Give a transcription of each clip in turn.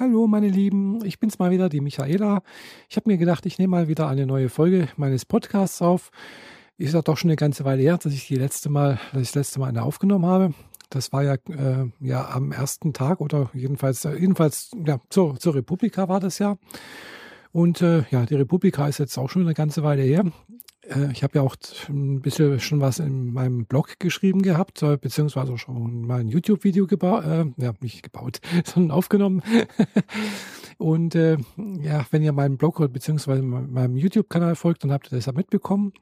Hallo meine Lieben, ich bin's mal wieder, die Michaela. Ich habe mir gedacht, ich nehme mal wieder eine neue Folge meines Podcasts auf. Ist ja doch schon eine ganze Weile her, dass ich die letzte Mal, dass ich das letzte Mal eine aufgenommen habe. Das war ja, äh, ja am ersten Tag oder jedenfalls, äh, jedenfalls ja, zur, zur Republika war das ja. Und äh, ja, die Republika ist jetzt auch schon eine ganze Weile her. Äh, ich habe ja auch ein bisschen schon was in meinem Blog geschrieben gehabt, äh, beziehungsweise schon mal ein YouTube-Video gebaut, äh, ja, nicht gebaut, sondern aufgenommen. Und äh, ja, wenn ihr meinem Blog oder beziehungsweise meinem YouTube-Kanal folgt, dann habt ihr das ja mitbekommen.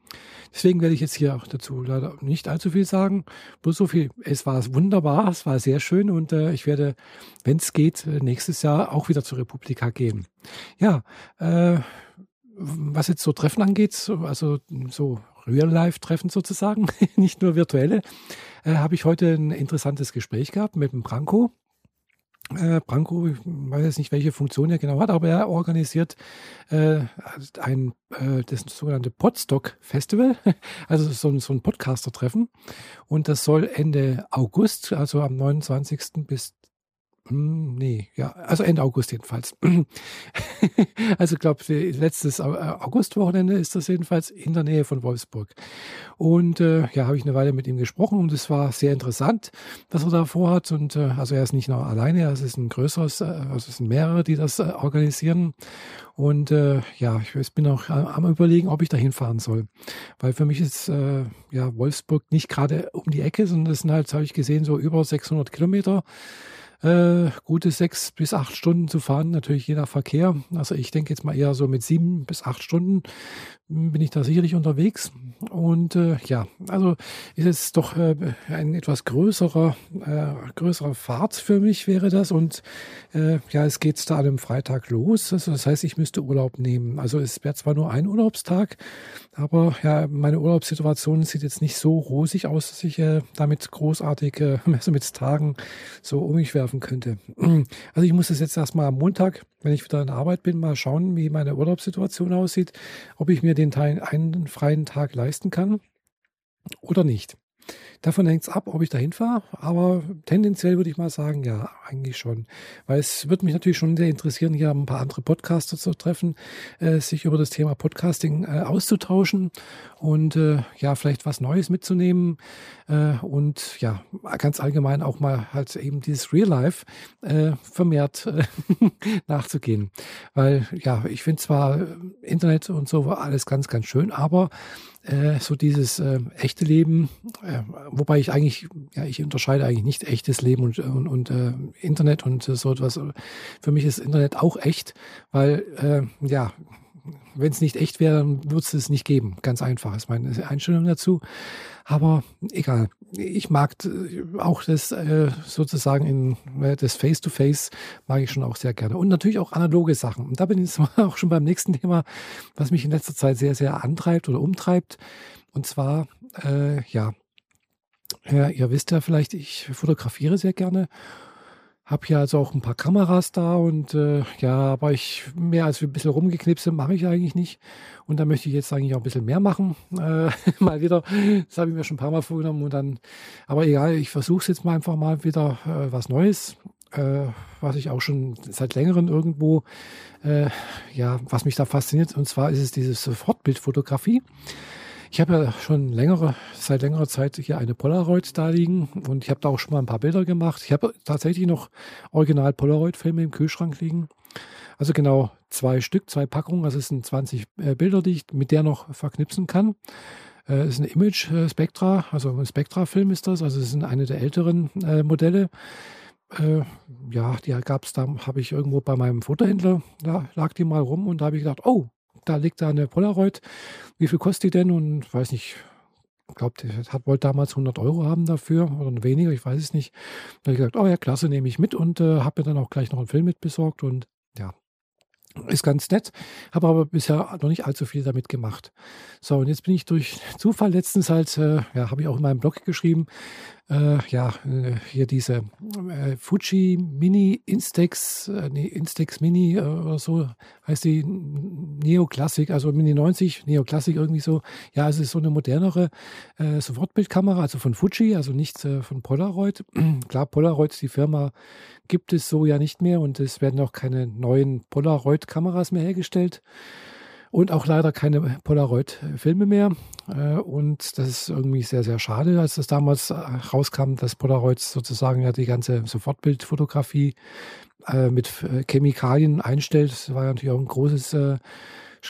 Deswegen werde ich jetzt hier auch dazu leider nicht allzu viel sagen. Bloß so viel. Es war wunderbar, es war sehr schön und äh, ich werde, wenn es geht, nächstes Jahr auch wieder zur Republika gehen. Ja, äh, was jetzt so Treffen angeht, also so Real-Life-Treffen sozusagen, nicht nur virtuelle, äh, habe ich heute ein interessantes Gespräch gehabt mit dem Branko. Äh, Branko, ich weiß jetzt nicht, welche Funktion er genau hat, aber er organisiert äh, ein äh, das sogenannte Podstock Festival, also so, so ein Podcaster-Treffen. Und das soll Ende August, also am 29. bis nee, ja, also Ende August jedenfalls. also ich glaube, letztes Augustwochenende ist das jedenfalls in der Nähe von Wolfsburg. Und äh, ja, habe ich eine Weile mit ihm gesprochen und es war sehr interessant, was er da vorhat. Und äh, also er ist nicht nur alleine, es ist ein größeres, äh, also es sind mehrere, die das äh, organisieren. Und äh, ja, ich bin auch am überlegen, ob ich da hinfahren soll. Weil für mich ist äh, ja Wolfsburg nicht gerade um die Ecke, sondern das sind halt, habe ich gesehen, so über 600 Kilometer äh, gute sechs bis acht Stunden zu fahren, natürlich je nach Verkehr. Also ich denke jetzt mal eher so mit sieben bis acht Stunden bin ich da sicherlich unterwegs. Und äh, ja, also ist es doch äh, ein etwas größerer, äh, größerer Fahrt für mich wäre das. Und äh, ja, es geht da an einem Freitag los. Also das heißt, ich müsste Urlaub nehmen. Also es wäre zwar nur ein Urlaubstag, aber ja, meine Urlaubssituation sieht jetzt nicht so rosig aus, dass ich äh, damit großartig, äh, also mit Tagen so um mich werfen könnte. Also ich muss das jetzt erstmal am Montag, wenn ich wieder in Arbeit bin, mal schauen, wie meine Urlaubssituation aussieht, ob ich mir den Teil einen freien Tag leisten kann oder nicht. Davon hängt es ab, ob ich dahin fahre, aber tendenziell würde ich mal sagen, ja, eigentlich schon. Weil es würde mich natürlich schon sehr interessieren, hier ein paar andere Podcaster zu treffen, äh, sich über das Thema Podcasting äh, auszutauschen und äh, ja, vielleicht was Neues mitzunehmen äh, und ja, ganz allgemein auch mal halt eben dieses Real Life äh, vermehrt äh, nachzugehen. Weil ja, ich finde zwar Internet und so alles ganz, ganz schön, aber äh, so dieses äh, echte Leben, äh, wobei ich eigentlich, ja, ich unterscheide eigentlich nicht echtes Leben und, und, und äh, Internet und äh, so etwas. Für mich ist Internet auch echt, weil, äh, ja, wenn es nicht echt wäre, dann würde es es nicht geben. Ganz einfach ist meine Einstellung dazu. Aber egal. Ich mag äh, auch das äh, sozusagen in äh, das Face-to-Face mag ich schon auch sehr gerne. Und natürlich auch analoge Sachen. Und da bin ich jetzt auch schon beim nächsten Thema, was mich in letzter Zeit sehr, sehr antreibt oder umtreibt. Und zwar, äh, ja, ihr wisst ja vielleicht, ich fotografiere sehr gerne habe hier also auch ein paar Kameras da und äh, ja, aber ich mehr als ein bisschen rumgeknipselt mache ich eigentlich nicht. Und da möchte ich jetzt eigentlich auch ein bisschen mehr machen. Äh, mal wieder. Das habe ich mir schon ein paar Mal vorgenommen und dann, aber egal, ich versuche es jetzt mal einfach mal wieder äh, was Neues. Äh, was ich auch schon seit längerem irgendwo, äh, ja, was mich da fasziniert. Und zwar ist es diese Sofortbildfotografie. Ich habe ja schon längere, seit längerer Zeit hier eine Polaroid da liegen und ich habe da auch schon mal ein paar Bilder gemacht. Ich habe tatsächlich noch original Polaroid-Filme im Kühlschrank liegen. Also genau zwei Stück, zwei Packungen. Also es sind 20 äh, Bilder, die ich mit der noch verknipsen kann. Äh, es ist ein Image äh, Spectra, also ein Spectra-Film ist das. Also es sind eine der älteren äh, Modelle. Äh, ja, die gab es da, habe ich irgendwo bei meinem Fotohändler, da lag die mal rum und da habe ich gedacht, oh, da liegt da eine Polaroid. Wie viel kostet die denn? Und weiß nicht, ich glaube, hat, wollte damals 100 Euro haben dafür oder weniger, ich weiß es nicht. Da habe ich gesagt, oh ja, klasse, nehme ich mit und äh, habe mir dann auch gleich noch einen Film mit besorgt und ja, ist ganz nett, habe aber bisher noch nicht allzu viel damit gemacht. So, und jetzt bin ich durch Zufall letztens halt, äh, ja, habe ich auch in meinem Blog geschrieben, äh, ja, äh, hier diese äh, Fuji Mini Instax, äh, nee, Instax Mini äh, oder so heißt die Neo Classic, also Mini 90, Neo Classic irgendwie so. Ja, also ist so eine modernere äh, Sofortbildkamera, also von Fuji, also nicht von Polaroid. Klar, Polaroid, die Firma gibt es so ja nicht mehr und es werden auch keine neuen Polaroid-Kameras mehr hergestellt und auch leider keine Polaroid-Filme mehr. Äh, und das ist irgendwie sehr, sehr schade, als das damals äh, rauskam, dass Polaroid sozusagen ja die ganze Sofortbildfotografie äh, mit Chemikalien einstellt. Das war ja natürlich auch ein großes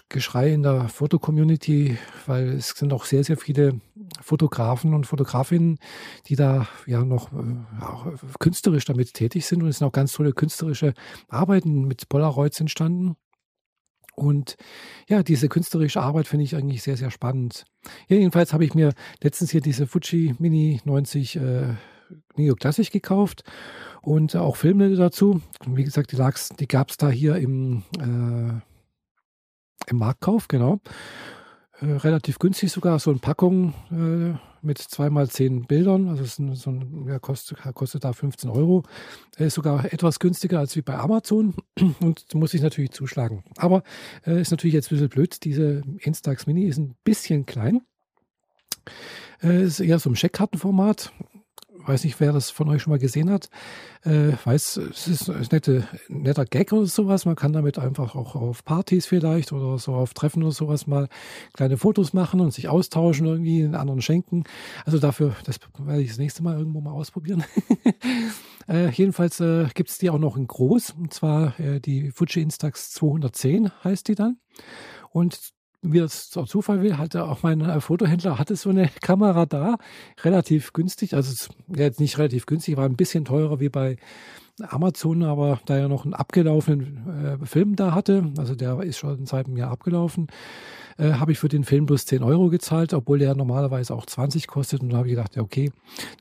Geschrei in der Fotocommunity, weil es sind auch sehr, sehr viele Fotografen und Fotografinnen, die da ja noch auch künstlerisch damit tätig sind. Und es sind auch ganz tolle künstlerische Arbeiten mit Polaroids entstanden. Und ja, diese künstlerische Arbeit finde ich eigentlich sehr, sehr spannend. Ja, jedenfalls habe ich mir letztens hier diese Fuji Mini 90 äh, Neo Classic gekauft und auch Filme dazu. wie gesagt, die, die gab es da hier im, äh, im Marktkauf, genau. Äh, relativ günstig sogar, so eine Packung äh, mit zweimal zehn Bildern. Also ein, so ein, ja, kostet, kostet da 15 Euro. Ist sogar etwas günstiger als wie bei Amazon und muss ich natürlich zuschlagen. Aber äh, ist natürlich jetzt ein bisschen blöd. Diese Instax Mini ist ein bisschen klein. Äh, ist eher so im Scheckkartenformat weiß nicht, wer das von euch schon mal gesehen hat, äh, weiß, es ist ein nette, netter Gag oder sowas. Man kann damit einfach auch auf Partys vielleicht oder so auf Treffen oder sowas mal kleine Fotos machen und sich austauschen, irgendwie den anderen schenken. Also dafür, das werde ich das nächste Mal irgendwo mal ausprobieren. äh, jedenfalls äh, gibt es die auch noch in groß, und zwar äh, die Fuji Instax 210 heißt die dann. Und wie das auch Zufall will, hatte auch mein äh, Fotohändler hatte so eine Kamera da, relativ günstig, also jetzt nicht relativ günstig, war ein bisschen teurer wie bei Amazon, aber da er noch einen abgelaufenen äh, Film da hatte, also der ist schon seit einem Jahr abgelaufen, äh, habe ich für den Film bloß 10 Euro gezahlt, obwohl der normalerweise auch 20 kostet. Und da habe ich gedacht, ja, okay,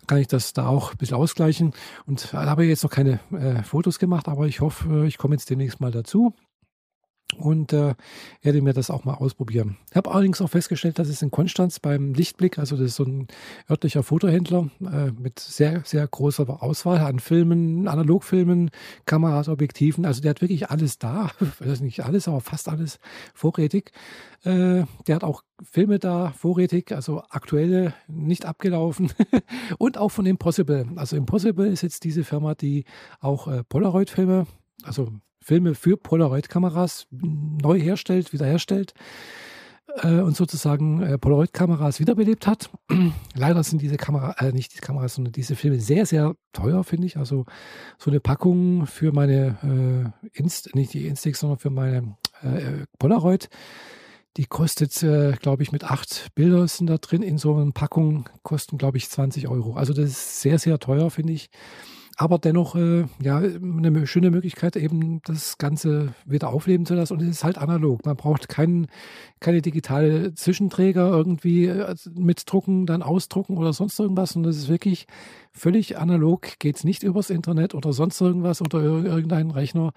kann ich das da auch ein bisschen ausgleichen. Und da habe ich jetzt noch keine äh, Fotos gemacht, aber ich hoffe, ich komme jetzt demnächst mal dazu und äh, werde mir das auch mal ausprobieren. Ich habe allerdings auch festgestellt, dass es in Konstanz beim Lichtblick, also das ist so ein örtlicher Fotohändler äh, mit sehr, sehr großer Auswahl an Filmen, Analogfilmen, Kameras, Objektiven, also der hat wirklich alles da, also nicht alles, aber fast alles vorrätig. Äh, der hat auch Filme da vorrätig, also aktuelle, nicht abgelaufen und auch von Impossible. Also Impossible ist jetzt diese Firma, die auch äh, Polaroid-Filme, also Filme für Polaroid-Kameras neu herstellt, wiederherstellt äh, und sozusagen äh, Polaroid-Kameras wiederbelebt hat. Leider sind diese Kamera, äh, nicht die Kameras, sondern diese Filme sehr, sehr teuer, finde ich. Also so eine Packung für meine äh, Inst, nicht die Instax, sondern für meine äh, Polaroid. Die kostet, äh, glaube ich, mit acht Bildern sind da drin in so einer Packung, kosten, glaube ich, 20 Euro. Also das ist sehr, sehr teuer, finde ich aber dennoch äh, ja eine schöne Möglichkeit, eben das Ganze wieder aufleben zu lassen. Und es ist halt analog. Man braucht kein, keine digitale Zwischenträger irgendwie äh, mitdrucken, dann ausdrucken oder sonst irgendwas. Und das ist wirklich völlig analog. Geht es nicht übers Internet oder sonst irgendwas oder irgendeinen Rechner.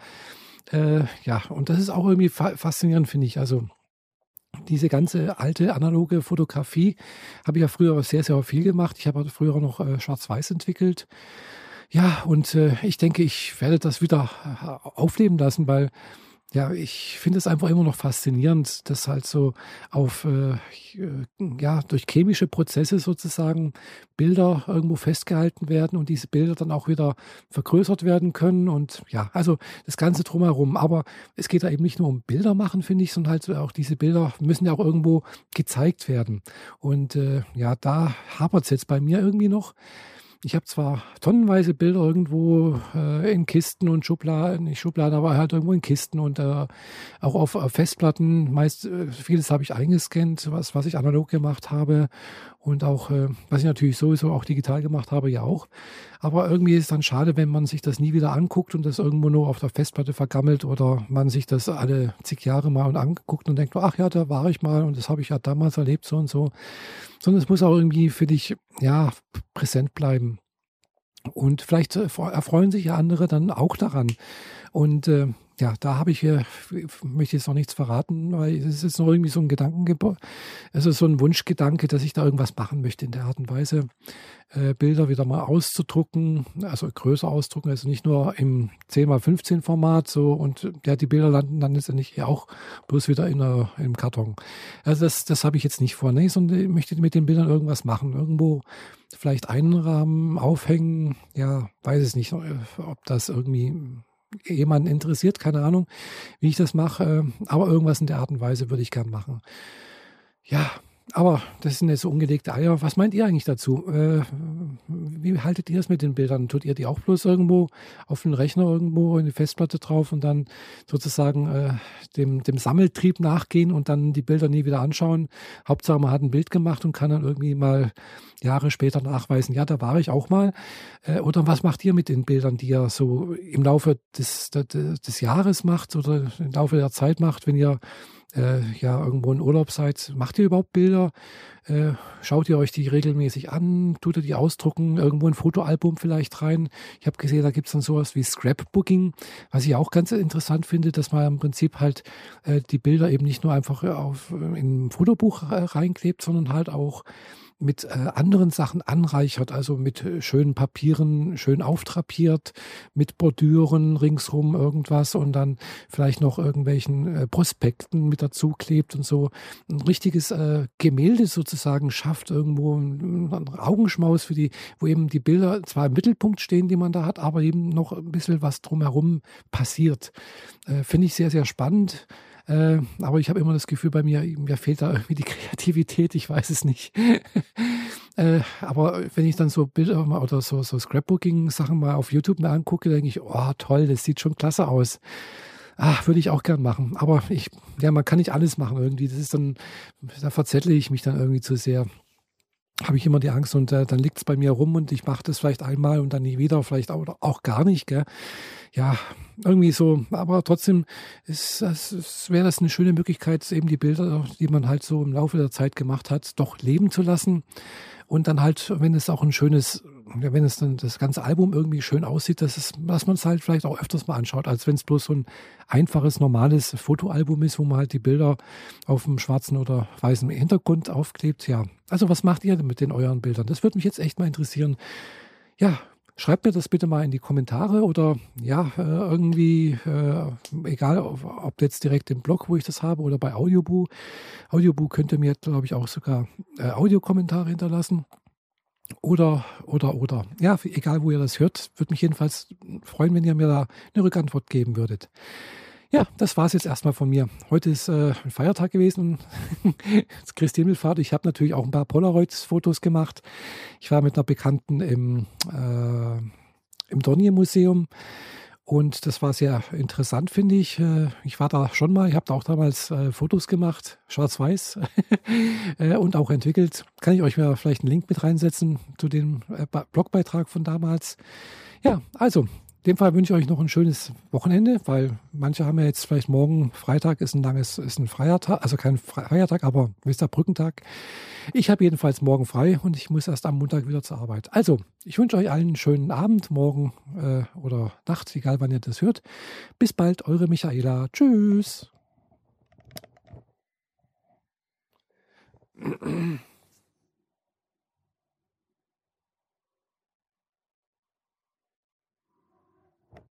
Äh, ja, und das ist auch irgendwie fa faszinierend, finde ich. Also diese ganze alte analoge Fotografie habe ich ja früher sehr, sehr viel gemacht. Ich habe früher noch äh, Schwarz-Weiß entwickelt. Ja, und äh, ich denke, ich werde das wieder äh, aufleben lassen, weil ja, ich finde es einfach immer noch faszinierend, dass halt so auf, äh, äh, ja, durch chemische Prozesse sozusagen Bilder irgendwo festgehalten werden und diese Bilder dann auch wieder vergrößert werden können und ja, also das Ganze drumherum. Aber es geht da eben nicht nur um Bilder machen, finde ich, sondern halt auch diese Bilder müssen ja auch irgendwo gezeigt werden. Und äh, ja, da hapert es jetzt bei mir irgendwie noch. Ich habe zwar tonnenweise Bilder irgendwo äh, in Kisten und Schubladen, nicht Schubladen, aber halt irgendwo in Kisten und äh, auch auf, auf Festplatten. Meist äh, vieles habe ich eingescannt, was, was ich analog gemacht habe und auch, äh, was ich natürlich sowieso auch digital gemacht habe, ja auch. Aber irgendwie ist es dann schade, wenn man sich das nie wieder anguckt und das irgendwo nur auf der Festplatte vergammelt oder man sich das alle zig Jahre mal anguckt und denkt, ach ja, da war ich mal und das habe ich ja damals erlebt, so und so. Sondern es muss auch irgendwie für dich, ja, präsent bleiben. Und vielleicht äh, erfreuen sich ja andere dann auch daran. Und äh, ja, da habe ich hier, möchte jetzt noch nichts verraten, weil es ist noch irgendwie so ein Gedankengebäude, also so ein Wunschgedanke, dass ich da irgendwas machen möchte in der Art und Weise, äh, Bilder wieder mal auszudrucken, also größer ausdrucken, also nicht nur im 10x15 Format so und ja, die Bilder landen dann letztendlich ja auch bloß wieder in der, im Karton. Also das, das habe ich jetzt nicht vor, ne, sondern ich möchte mit den Bildern irgendwas machen, irgendwo vielleicht einrahmen, aufhängen, ja, weiß es nicht, ob das irgendwie jemanden interessiert, keine Ahnung, wie ich das mache, aber irgendwas in der Art und Weise würde ich gern machen. Ja, aber das sind jetzt so ungelegte Eier. Was meint ihr eigentlich dazu? Äh, wie haltet ihr es mit den Bildern? Tut ihr die auch bloß irgendwo auf den Rechner irgendwo in die Festplatte drauf und dann sozusagen äh, dem, dem Sammeltrieb nachgehen und dann die Bilder nie wieder anschauen? Hauptsache man hat ein Bild gemacht und kann dann irgendwie mal Jahre später nachweisen, ja, da war ich auch mal. Äh, oder was macht ihr mit den Bildern, die ihr so im Laufe des, des, des Jahres macht oder im Laufe der Zeit macht, wenn ihr äh, ja irgendwo in Urlaub seid, macht ihr überhaupt Bilder? Äh, schaut ihr euch die regelmäßig an? Tut ihr die ausdrucken? Irgendwo ein Fotoalbum vielleicht rein? Ich habe gesehen, da gibt es dann sowas wie Scrapbooking, was ich auch ganz interessant finde, dass man im Prinzip halt äh, die Bilder eben nicht nur einfach auf, in ein Fotobuch äh, reinklebt, sondern halt auch mit äh, anderen Sachen anreichert, also mit äh, schönen Papieren, schön auftrapiert, mit Bordüren ringsrum irgendwas und dann vielleicht noch irgendwelchen äh, Prospekten mit dazu klebt und so ein richtiges äh, Gemälde sozusagen schafft, irgendwo ein, Augenschmaus für die, wo eben die Bilder zwar im Mittelpunkt stehen, die man da hat, aber eben noch ein bisschen was drumherum passiert. Äh, Finde ich sehr, sehr spannend. Äh, aber ich habe immer das Gefühl, bei mir, mir fehlt da irgendwie die Kreativität, ich weiß es nicht. äh, aber wenn ich dann so Bilder oder so, so Scrapbooking-Sachen mal auf YouTube mir angucke, denke ich, oh toll, das sieht schon klasse aus. Ach, würde ich auch gern machen. Aber ich, ja, man kann nicht alles machen irgendwie. Das ist dann, da verzettle ich mich dann irgendwie zu sehr habe ich immer die Angst und äh, dann liegt es bei mir rum und ich mache das vielleicht einmal und dann nie wieder, vielleicht auch, auch gar nicht. Gell? Ja, irgendwie so, aber trotzdem ist, ist, ist, wäre das eine schöne Möglichkeit, eben die Bilder, die man halt so im Laufe der Zeit gemacht hat, doch leben zu lassen und dann halt, wenn es auch ein schönes wenn es dann das ganze Album irgendwie schön aussieht, dass, dass man es halt vielleicht auch öfters mal anschaut, als wenn es bloß so ein einfaches, normales Fotoalbum ist, wo man halt die Bilder auf dem schwarzen oder weißen Hintergrund aufklebt. Ja, also was macht ihr denn mit den euren Bildern? Das würde mich jetzt echt mal interessieren. Ja, schreibt mir das bitte mal in die Kommentare oder ja, äh, irgendwie, äh, egal ob jetzt direkt im Blog, wo ich das habe, oder bei Audioboo. Audioboo könnt ihr mir, glaube ich, auch sogar äh, Audiokommentare hinterlassen. Oder, oder, oder. Ja, egal wo ihr das hört, würde mich jedenfalls freuen, wenn ihr mir da eine Rückantwort geben würdet. Ja, das war es jetzt erstmal von mir. Heute ist äh, ein Feiertag gewesen, Christi Himmelfahrt. Ich habe natürlich auch ein paar Polaroids-Fotos gemacht. Ich war mit einer Bekannten im, äh, im Dornier-Museum und das war sehr interessant, finde ich. Äh, ich war da schon mal, ich habe da auch damals äh, Fotos gemacht, schwarz-weiß äh, und auch entwickelt. Kann ich euch mal vielleicht einen Link mit reinsetzen zu dem Blogbeitrag von damals. Ja, also in dem Fall wünsche ich euch noch ein schönes Wochenende, weil manche haben ja jetzt vielleicht morgen Freitag ist ein langes, ist ein Feiertag, also kein Feiertag, aber wisst ihr, Brückentag. Ich habe jedenfalls morgen frei und ich muss erst am Montag wieder zur Arbeit. Also, ich wünsche euch allen einen schönen Abend, morgen äh, oder Nacht, egal wann ihr das hört. Bis bald, eure Michaela. Tschüss.